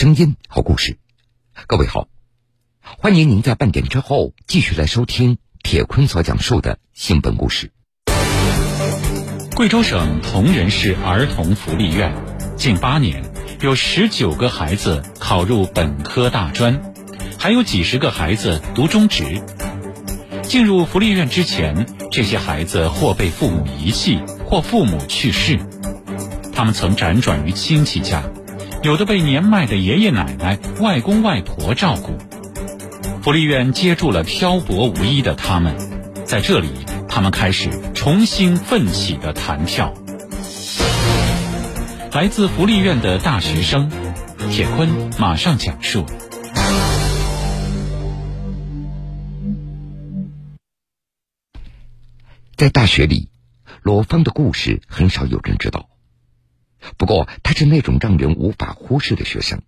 声音，好故事。各位好，欢迎您在半点之后继续来收听铁坤所讲述的新闻故事。贵州省铜仁市儿童福利院近八年有十九个孩子考入本科大专，还有几十个孩子读中职。进入福利院之前，这些孩子或被父母遗弃，或父母去世，他们曾辗转于亲戚家。有的被年迈的爷爷奶奶、外公外婆照顾，福利院接住了漂泊无依的他们，在这里，他们开始重新奋起的弹跳。来自福利院的大学生，铁坤马上讲述。在大学里，罗芳的故事很少有人知道。不过，他是那种让人无法忽视的学生。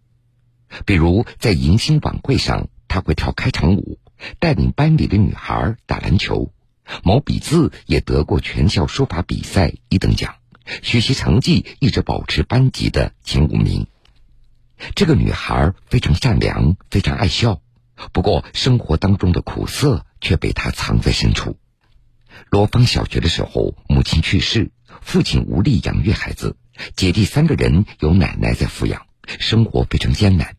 比如，在迎新晚会上，他会跳开场舞，带领班里的女孩打篮球，毛笔字也得过全校书法比赛一等奖，学习成绩一直保持班级的前五名。这个女孩非常善良，非常爱笑，不过生活当中的苦涩却被她藏在深处。罗芳小学的时候，母亲去世，父亲无力养育孩子。姐弟三个人由奶奶在抚养，生活非常艰难。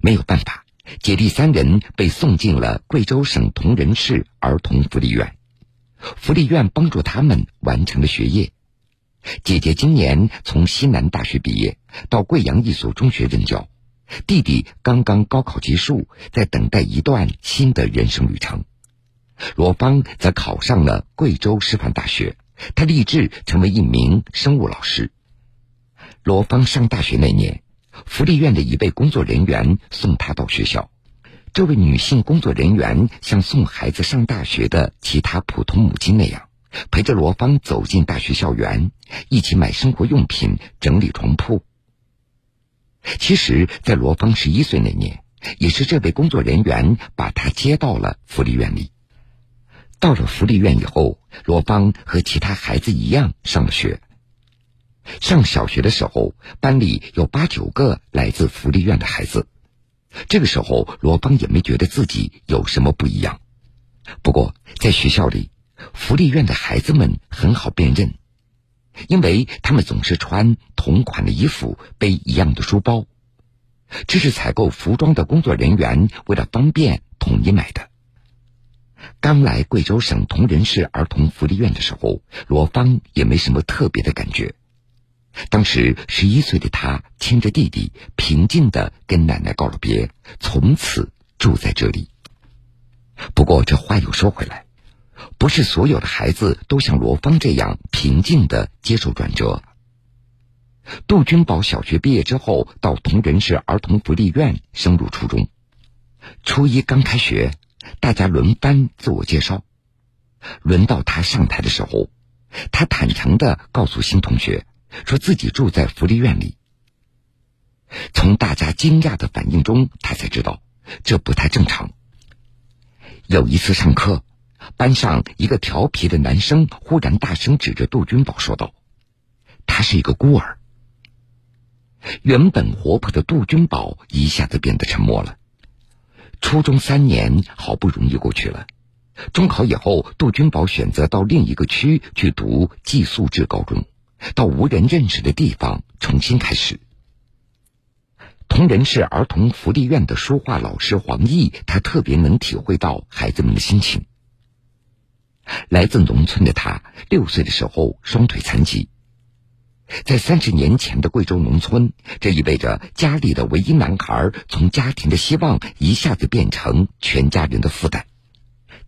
没有办法，姐弟三人被送进了贵州省铜仁市儿童福利院。福利院帮助他们完成了学业。姐姐今年从西南大学毕业，到贵阳一所中学任教。弟弟刚刚高考结束，在等待一段新的人生旅程。罗芳则考上了贵州师范大学。他立志成为一名生物老师。罗芳上大学那年，福利院的一位工作人员送她到学校。这位女性工作人员像送孩子上大学的其他普通母亲那样，陪着罗芳走进大学校园，一起买生活用品、整理床铺。其实，在罗芳十一岁那年，也是这位工作人员把她接到了福利院里。到了福利院以后，罗芳和其他孩子一样上了学。上小学的时候，班里有八九个来自福利院的孩子。这个时候，罗邦也没觉得自己有什么不一样。不过，在学校里，福利院的孩子们很好辨认，因为他们总是穿同款的衣服，背一样的书包。这是采购服装的工作人员为了方便统一买的。刚来贵州省铜仁市儿童福利院的时候，罗芳也没什么特别的感觉。当时十一岁的他牵着弟弟，平静的跟奶奶告了别，从此住在这里。不过这话又说回来，不是所有的孩子都像罗芳这样平静的接受转折。杜君宝小学毕业之后，到铜仁市儿童福利院升入初中。初一刚开学。大家轮番自我介绍，轮到他上台的时候，他坦诚的告诉新同学，说自己住在福利院里。从大家惊讶的反应中，他才知道这不太正常。有一次上课，班上一个调皮的男生忽然大声指着杜君宝说道：“他是一个孤儿。”原本活泼的杜君宝一下子变得沉默了。初中三年好不容易过去了，中考以后，杜君宝选择到另一个区去读寄宿制高中，到无人认识的地方重新开始。铜仁市儿童福利院的书画老师黄毅，他特别能体会到孩子们的心情。来自农村的他，六岁的时候双腿残疾。在三十年前的贵州农村，这意味着家里的唯一男孩从家庭的希望一下子变成全家人的负担。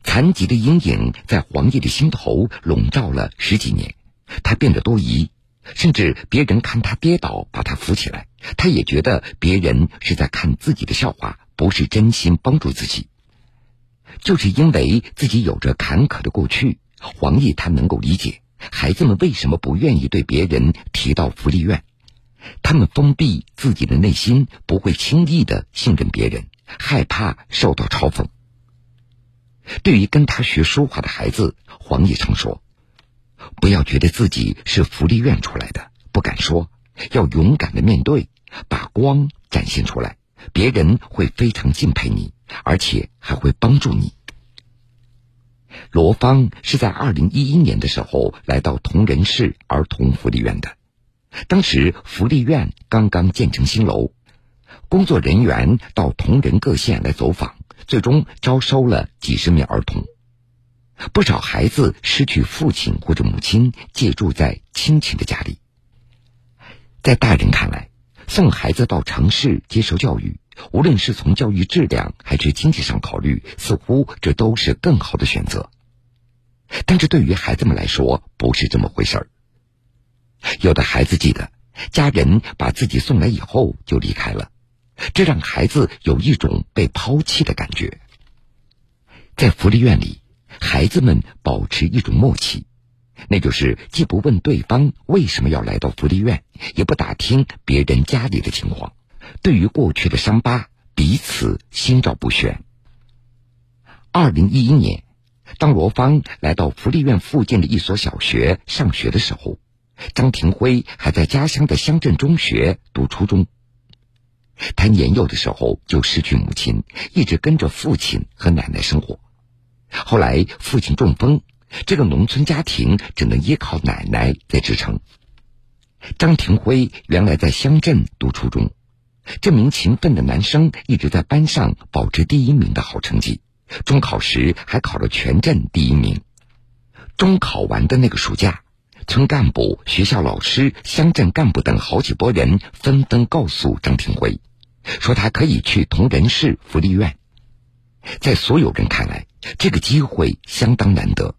残疾的阴影在黄奕的心头笼罩了十几年，他变得多疑，甚至别人看他跌倒把他扶起来，他也觉得别人是在看自己的笑话，不是真心帮助自己。就是因为自己有着坎坷的过去，黄奕他能够理解。孩子们为什么不愿意对别人提到福利院？他们封闭自己的内心，不会轻易的信任别人，害怕受到嘲讽。对于跟他学书画的孩子，黄奕常说：“不要觉得自己是福利院出来的，不敢说，要勇敢的面对，把光展现出来，别人会非常敬佩你，而且还会帮助你。罗芳是在二零一一年的时候来到铜仁市儿童福利院的，当时福利院刚刚建成新楼，工作人员到铜仁各县来走访，最终招收了几十名儿童。不少孩子失去父亲或者母亲，借住在亲戚的家里。在大人看来，送孩子到城市接受教育，无论是从教育质量还是经济上考虑，似乎这都是更好的选择。但是对于孩子们来说，不是这么回事儿。有的孩子记得，家人把自己送来以后就离开了，这让孩子有一种被抛弃的感觉。在福利院里。孩子们保持一种默契，那就是既不问对方为什么要来到福利院，也不打听别人家里的情况。对于过去的伤疤，彼此心照不宣。二零一一年，当罗芳来到福利院附近的一所小学上学的时候，张廷辉还在家乡的乡镇中学读初中。他年幼的时候就失去母亲，一直跟着父亲和奶奶生活。后来父亲中风，这个农村家庭只能依靠奶奶在支撑。张庭辉原来在乡镇读初中，这名勤奋的男生一直在班上保持第一名的好成绩，中考时还考了全镇第一名。中考完的那个暑假，村干部、学校老师、乡镇干部等好几拨人纷纷告诉张廷辉，说他可以去铜仁市福利院。在所有人看来，这个机会相当难得。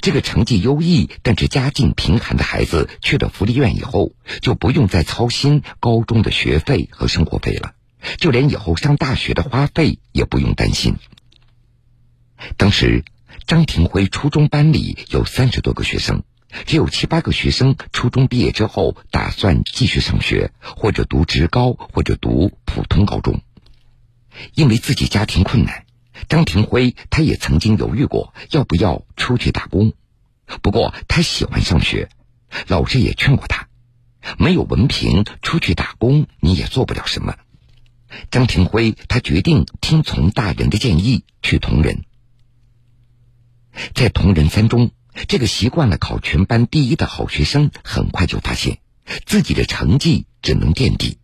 这个成绩优异但是家境贫寒的孩子去了福利院以后，就不用再操心高中的学费和生活费了，就连以后上大学的花费也不用担心。当时，张廷辉初中班里有三十多个学生，只有七八个学生初中毕业之后打算继续上学，或者读职高，或者读普通高中。因为自己家庭困难。张庭辉，他也曾经犹豫过要不要出去打工，不过他喜欢上学，老师也劝过他，没有文凭出去打工你也做不了什么。张庭辉他决定听从大人的建议去同仁，在同仁三中，这个习惯了考全班第一的好学生，很快就发现自己的成绩只能垫底。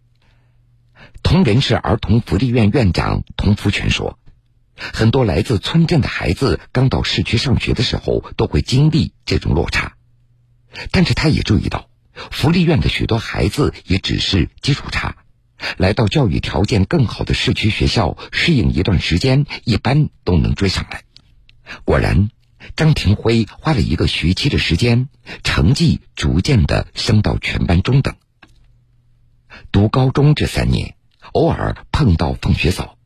同仁市儿童福利院院长童福全说。很多来自村镇的孩子刚到市区上学的时候，都会经历这种落差。但是他也注意到，福利院的许多孩子也只是基础差，来到教育条件更好的市区学校适应一段时间，一般都能追上来。果然，张廷辉花了一个学期的时间，成绩逐渐的升到全班中等。读高中这三年，偶尔碰到放学早。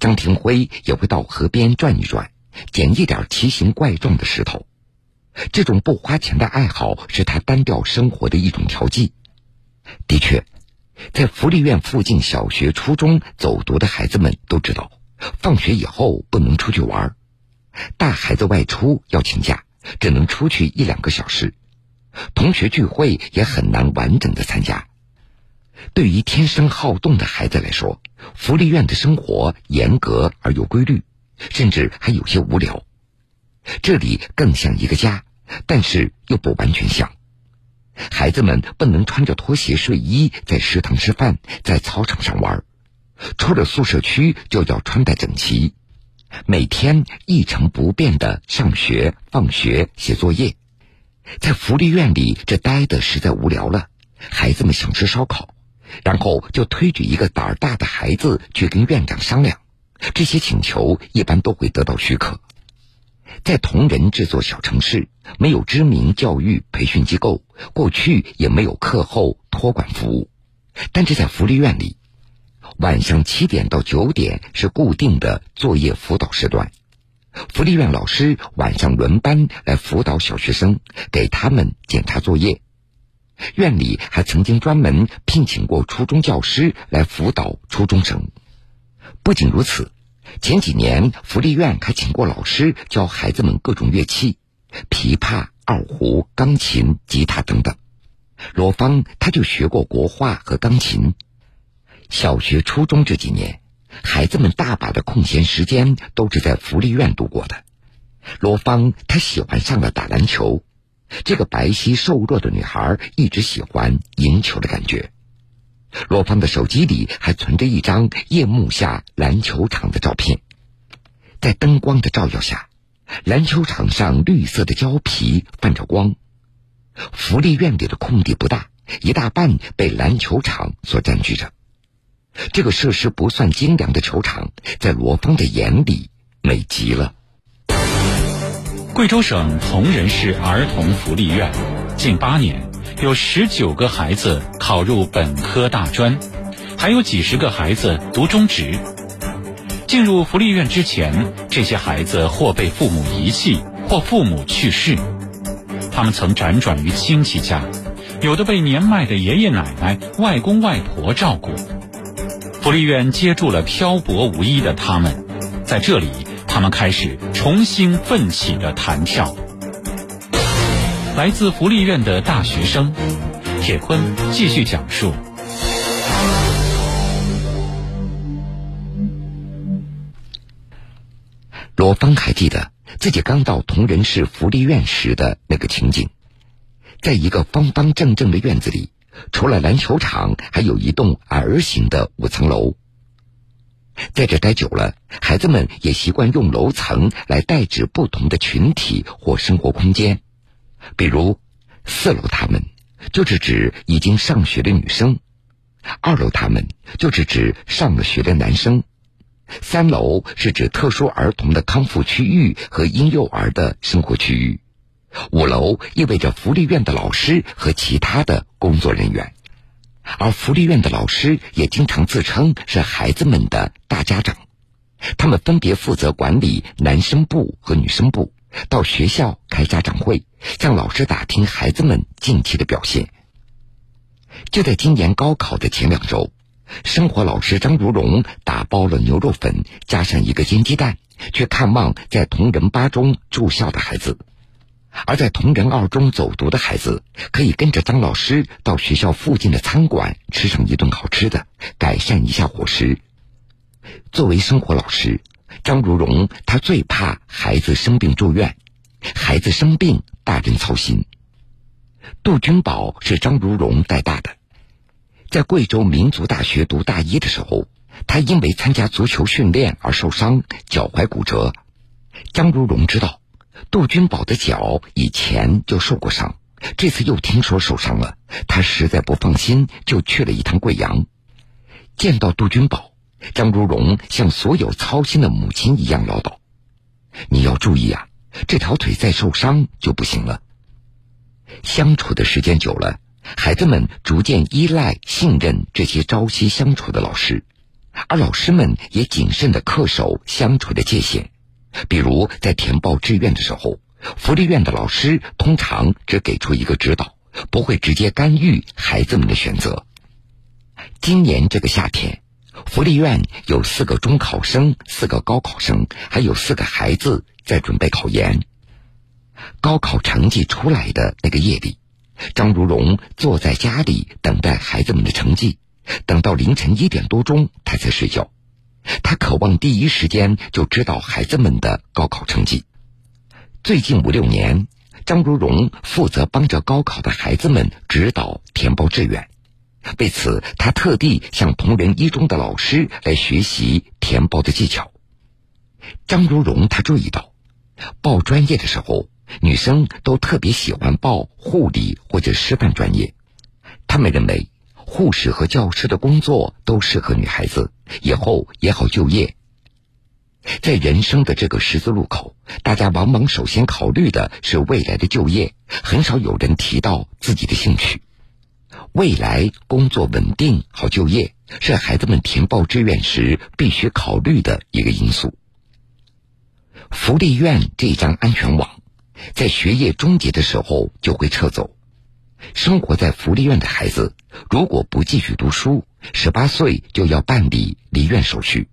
张庭辉也会到河边转一转，捡一点奇形怪状的石头。这种不花钱的爱好是他单调生活的一种调剂。的确，在福利院附近小学、初中走读的孩子们都知道，放学以后不能出去玩儿，大孩子外出要请假，只能出去一两个小时。同学聚会也很难完整的参加。对于天生好动的孩子来说，福利院的生活严格而有规律，甚至还有些无聊。这里更像一个家，但是又不完全像。孩子们不能穿着拖鞋、睡衣在食堂吃饭，在操场上玩，出了宿舍区就要穿戴整齐，每天一成不变的上学、放学、写作业。在福利院里，这待的实在无聊了，孩子们想吃烧烤。然后就推举一个胆儿大的孩子去跟院长商量，这些请求一般都会得到许可。在同仁这座小城市，没有知名教育培训机构，过去也没有课后托管服务，但是在福利院里，晚上七点到九点是固定的作业辅导时段，福利院老师晚上轮班来辅导小学生，给他们检查作业。院里还曾经专门聘请过初中教师来辅导初中生。不仅如此，前几年福利院还请过老师教孩子们各种乐器，琵琶、二胡、钢琴、吉他等等。罗芳他就学过国画和钢琴。小学、初中这几年，孩子们大把的空闲时间都是在福利院度过的。罗芳她喜欢上了打篮球，这个白皙瘦弱的女孩一直喜欢赢球的感觉。罗芳的手机里还存着一张夜幕下篮球场的照片，在灯光的照耀下，篮球场上绿色的胶皮泛着光。福利院里的空地不大，一大半被篮球场所占据着。这个设施不算精良的球场，在罗芳的眼里美极了。贵州省铜仁市儿童福利院近八年有十九个孩子考入本科大专，还有几十个孩子读中职。进入福利院之前，这些孩子或被父母遗弃，或父母去世。他们曾辗转于亲戚家，有的被年迈的爷爷奶奶、外公外婆照顾。福利院接住了漂泊无依的他们，在这里，他们开始重新奋起的弹跳。来自福利院的大学生，铁坤继续讲述。罗芳还记得。自己刚到铜仁市福利院时的那个情景，在一个方方正正的院子里，除了篮球场，还有一栋 R 型的五层楼。在这待久了，孩子们也习惯用楼层来代指不同的群体或生活空间。比如，四楼他们就是指已经上学的女生，二楼他们就是指上了学的男生。三楼是指特殊儿童的康复区域和婴幼儿的生活区域，五楼意味着福利院的老师和其他的工作人员，而福利院的老师也经常自称是孩子们的大家长，他们分别负责管理男生部和女生部，到学校开家长会，向老师打听孩子们近期的表现。就在今年高考的前两周。生活老师张如荣打包了牛肉粉，加上一个煎鸡蛋，去看望在同仁八中住校的孩子。而在同仁二中走读的孩子，可以跟着张老师到学校附近的餐馆吃上一顿好吃的，改善一下伙食。作为生活老师，张如荣他最怕孩子生病住院，孩子生病大人操心。杜君宝是张如荣带大的。在贵州民族大学读大一的时候，他因为参加足球训练而受伤，脚踝骨折。张如荣知道，杜君宝的脚以前就受过伤，这次又听说受伤了，他实在不放心，就去了一趟贵阳。见到杜君宝，张如荣像所有操心的母亲一样唠叨：“你要注意啊，这条腿再受伤就不行了。”相处的时间久了。孩子们逐渐依赖、信任这些朝夕相处的老师，而老师们也谨慎的恪守相处的界限。比如在填报志愿的时候，福利院的老师通常只给出一个指导，不会直接干预孩子们的选择。今年这个夏天，福利院有四个中考生、四个高考生，还有四个孩子在准备考研。高考成绩出来的那个夜里。张如荣坐在家里等待孩子们的成绩，等到凌晨一点多钟，他才睡觉。他渴望第一时间就知道孩子们的高考成绩。最近五六年，张如荣负责帮着高考的孩子们指导填报志愿。为此，他特地向同仁一中的老师来学习填报的技巧。张如荣他注意到，报专业的时候。女生都特别喜欢报护理或者师范专业，他们认为护士和教师的工作都适合女孩子，以后也好就业。在人生的这个十字路口，大家往往首先考虑的是未来的就业，很少有人提到自己的兴趣。未来工作稳定好就业，是孩子们填报志愿时必须考虑的一个因素。福利院这张安全网。在学业终结的时候就会撤走。生活在福利院的孩子，如果不继续读书，十八岁就要办理离院手续；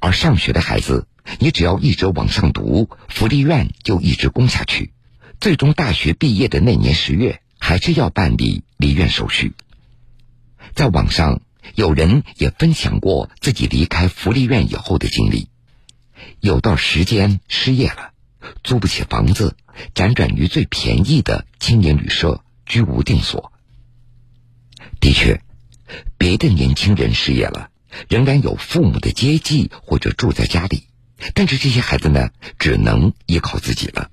而上学的孩子，你只要一直往上读，福利院就一直供下去，最终大学毕业的那年十月，还是要办理离院手续。在网上有人也分享过自己离开福利院以后的经历。有段时间失业了，租不起房子，辗转于最便宜的青年旅社，居无定所。的确，别的年轻人失业了，仍然有父母的接济或者住在家里，但是这些孩子呢，只能依靠自己了。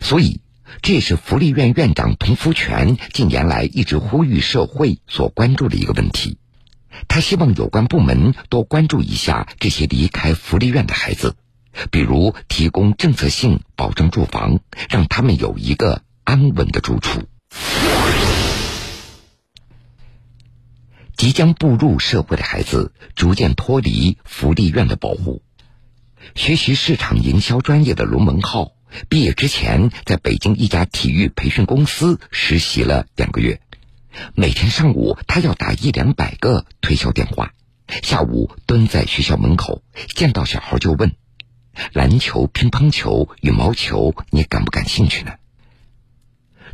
所以，这也是福利院院长童福全近年来一直呼吁社会所关注的一个问题。他希望有关部门多关注一下这些离开福利院的孩子，比如提供政策性保证住房，让他们有一个安稳的住处。即将步入社会的孩子逐渐脱离福利院的保护，学习市场营销专业的龙文浩，毕业之前在北京一家体育培训公司实习了两个月。每天上午，他要打一两百个推销电话；下午蹲在学校门口，见到小孩就问：“篮球、乒乓球、羽毛球，你感不感兴趣呢？”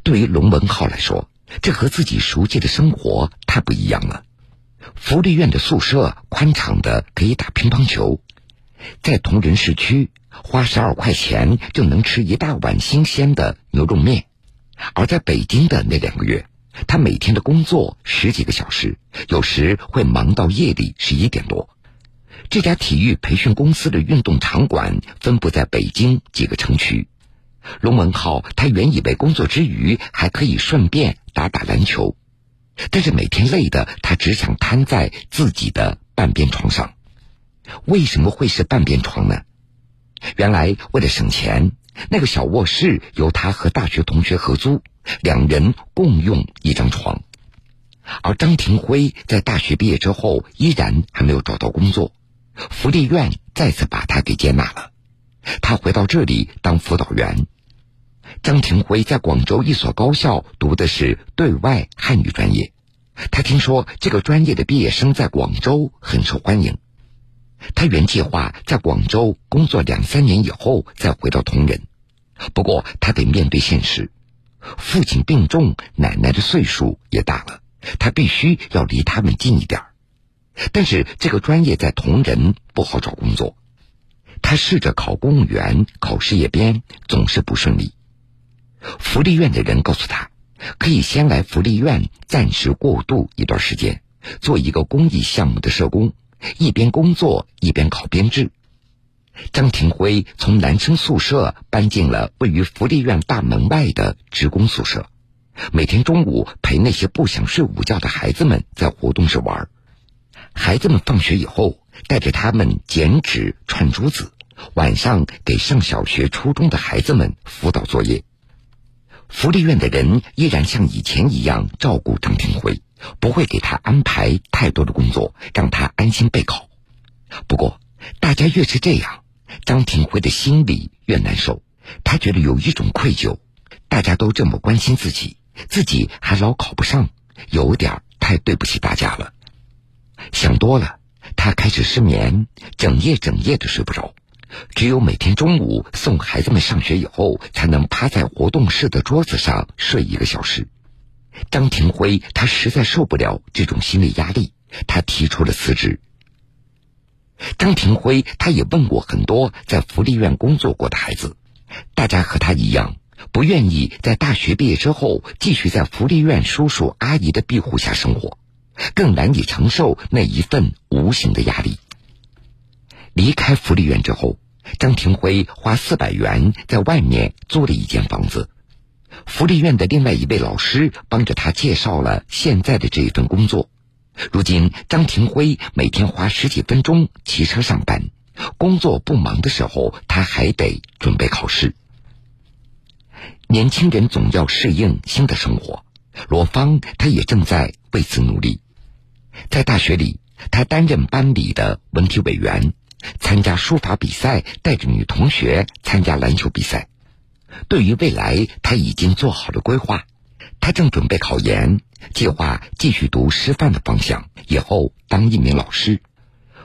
对于龙文浩来说，这和自己熟悉的生活太不一样了。福利院的宿舍宽敞的，可以打乒乓球；在铜仁市区，花十二块钱就能吃一大碗新鲜的牛肉面；而在北京的那两个月。他每天的工作十几个小时，有时会忙到夜里十一点多。这家体育培训公司的运动场馆分布在北京几个城区。龙文浩他原以为工作之余还可以顺便打打篮球，但是每天累的他只想瘫在自己的半边床上。为什么会是半边床呢？原来为了省钱，那个小卧室由他和大学同学合租。两人共用一张床，而张廷辉在大学毕业之后依然还没有找到工作，福利院再次把他给接纳了，他回到这里当辅导员。张庭辉在广州一所高校读的是对外汉语专业，他听说这个专业的毕业生在广州很受欢迎，他原计划在广州工作两三年以后再回到铜仁，不过他得面对现实。父亲病重，奶奶的岁数也大了，他必须要离他们近一点但是这个专业在铜仁不好找工作，他试着考公务员，考事业编，总是不顺利。福利院的人告诉他，可以先来福利院暂时过渡一段时间，做一个公益项目的社工，一边工作一边考编制。张廷辉从男生宿舍搬进了位于福利院大门外的职工宿舍，每天中午陪那些不想睡午觉的孩子们在活动室玩。孩子们放学以后，带着他们剪纸、串珠子，晚上给上小学、初中的孩子们辅导作业。福利院的人依然像以前一样照顾张廷辉，不会给他安排太多的工作，让他安心备考。不过，大家越是这样。张廷辉的心里越难受，他觉得有一种愧疚。大家都这么关心自己，自己还老考不上，有点太对不起大家了。想多了，他开始失眠，整夜整夜的睡不着。只有每天中午送孩子们上学以后，才能趴在活动室的桌子上睡一个小时。张廷辉他实在受不了这种心理压力，他提出了辞职。张廷辉，他也问过很多在福利院工作过的孩子，大家和他一样，不愿意在大学毕业之后继续在福利院叔叔阿姨的庇护下生活，更难以承受那一份无形的压力。离开福利院之后，张廷辉花四百元在外面租了一间房子，福利院的另外一位老师帮着他介绍了现在的这一份工作。如今，张廷辉每天花十几分钟骑车上班，工作不忙的时候，他还得准备考试。年轻人总要适应新的生活，罗芳他也正在为此努力。在大学里，他担任班里的文体委员，参加书法比赛，带着女同学参加篮球比赛。对于未来，他已经做好了规划。他正准备考研，计划继续读师范的方向，以后当一名老师。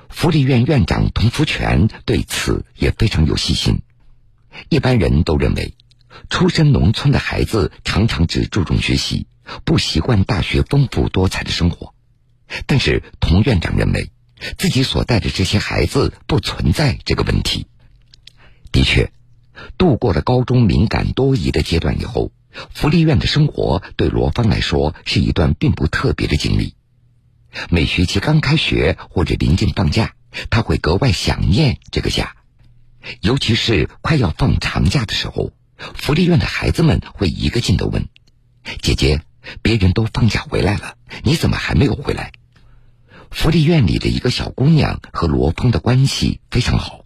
福利院院长童福全对此也非常有信心。一般人都认为，出身农村的孩子常常只注重学习，不习惯大学丰富多彩的生活。但是童院长认为，自己所带的这些孩子不存在这个问题。的确，度过了高中敏感多疑的阶段以后，福利院的生活对罗芳来说是一段并不特别的经历。每学期刚开学或者临近放假，他会格外想念这个家，尤其是快要放长假的时候，福利院的孩子们会一个劲的问：“姐姐。”别人都放假回来了，你怎么还没有回来？福利院里的一个小姑娘和罗芳的关系非常好。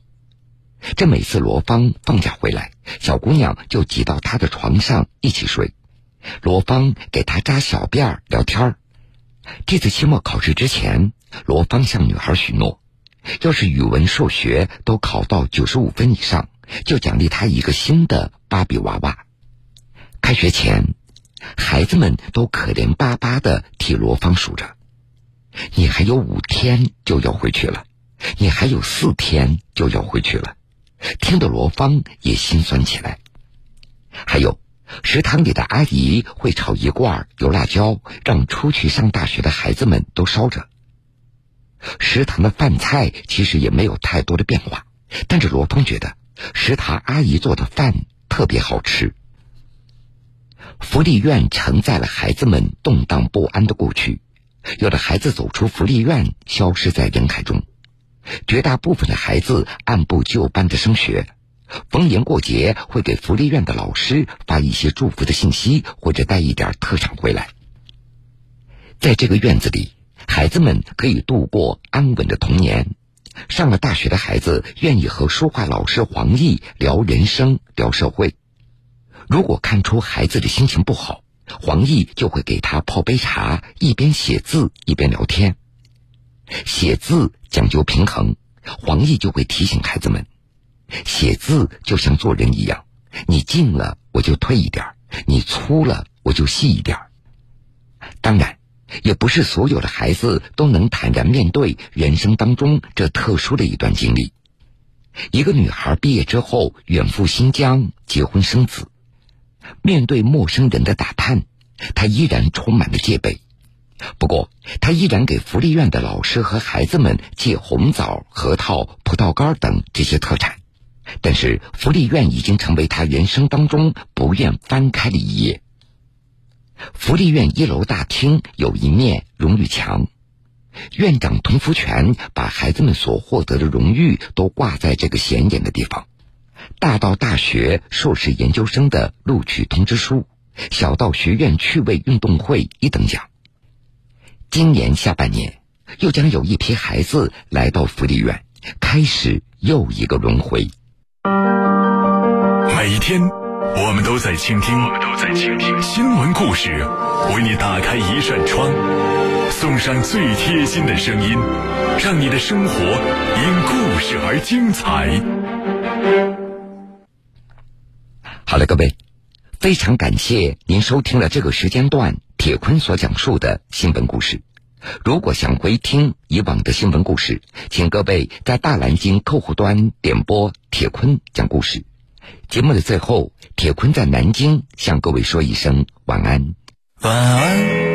这每次罗芳放假回来，小姑娘就挤到她的床上一起睡，罗芳给她扎小辫儿聊天儿。这次期末考试之前，罗芳向女孩许诺，要是语文、数学都考到九十五分以上，就奖励她一个新的芭比娃娃。开学前。孩子们都可怜巴巴的替罗芳数着，你还有五天就要回去了，你还有四天就要回去了，听得罗芳也心酸起来。还有，食堂里的阿姨会炒一罐油辣椒，让出去上大学的孩子们都烧着。食堂的饭菜其实也没有太多的变化，但是罗芳觉得食堂阿姨做的饭特别好吃。福利院承载了孩子们动荡不安的过去，有的孩子走出福利院，消失在人海中；绝大部分的孩子按部就班的升学，逢年过节会给福利院的老师发一些祝福的信息，或者带一点特产回来。在这个院子里，孩子们可以度过安稳的童年。上了大学的孩子愿意和书画老师黄奕聊人生、聊社会。如果看出孩子的心情不好，黄奕就会给他泡杯茶，一边写字一边聊天。写字讲究平衡，黄奕就会提醒孩子们：写字就像做人一样，你近了我就退一点，你粗了我就细一点。当然，也不是所有的孩子都能坦然面对人生当中这特殊的一段经历。一个女孩毕业之后远赴新疆结婚生子。面对陌生人的打探，他依然充满了戒备。不过，他依然给福利院的老师和孩子们借红枣、核桃、葡萄干等这些特产。但是，福利院已经成为他人生当中不愿翻开的一页。福利院一楼大厅有一面荣誉墙，院长童福全把孩子们所获得的荣誉都挂在这个显眼的地方。大到大学硕士研究生的录取通知书，小到学院趣味运动会一等奖。今年下半年，又将有一批孩子来到福利院，开始又一个轮回。每一天，我们都在倾听，我们都在倾听新闻故事，为你打开一扇窗，送上最贴心的声音，让你的生活因故事而精彩。好了，各位，非常感谢您收听了这个时间段铁坤所讲述的新闻故事。如果想回听以往的新闻故事，请各位在大南京客户端点播铁坤讲故事。节目的最后，铁坤在南京向各位说一声晚安。晚安，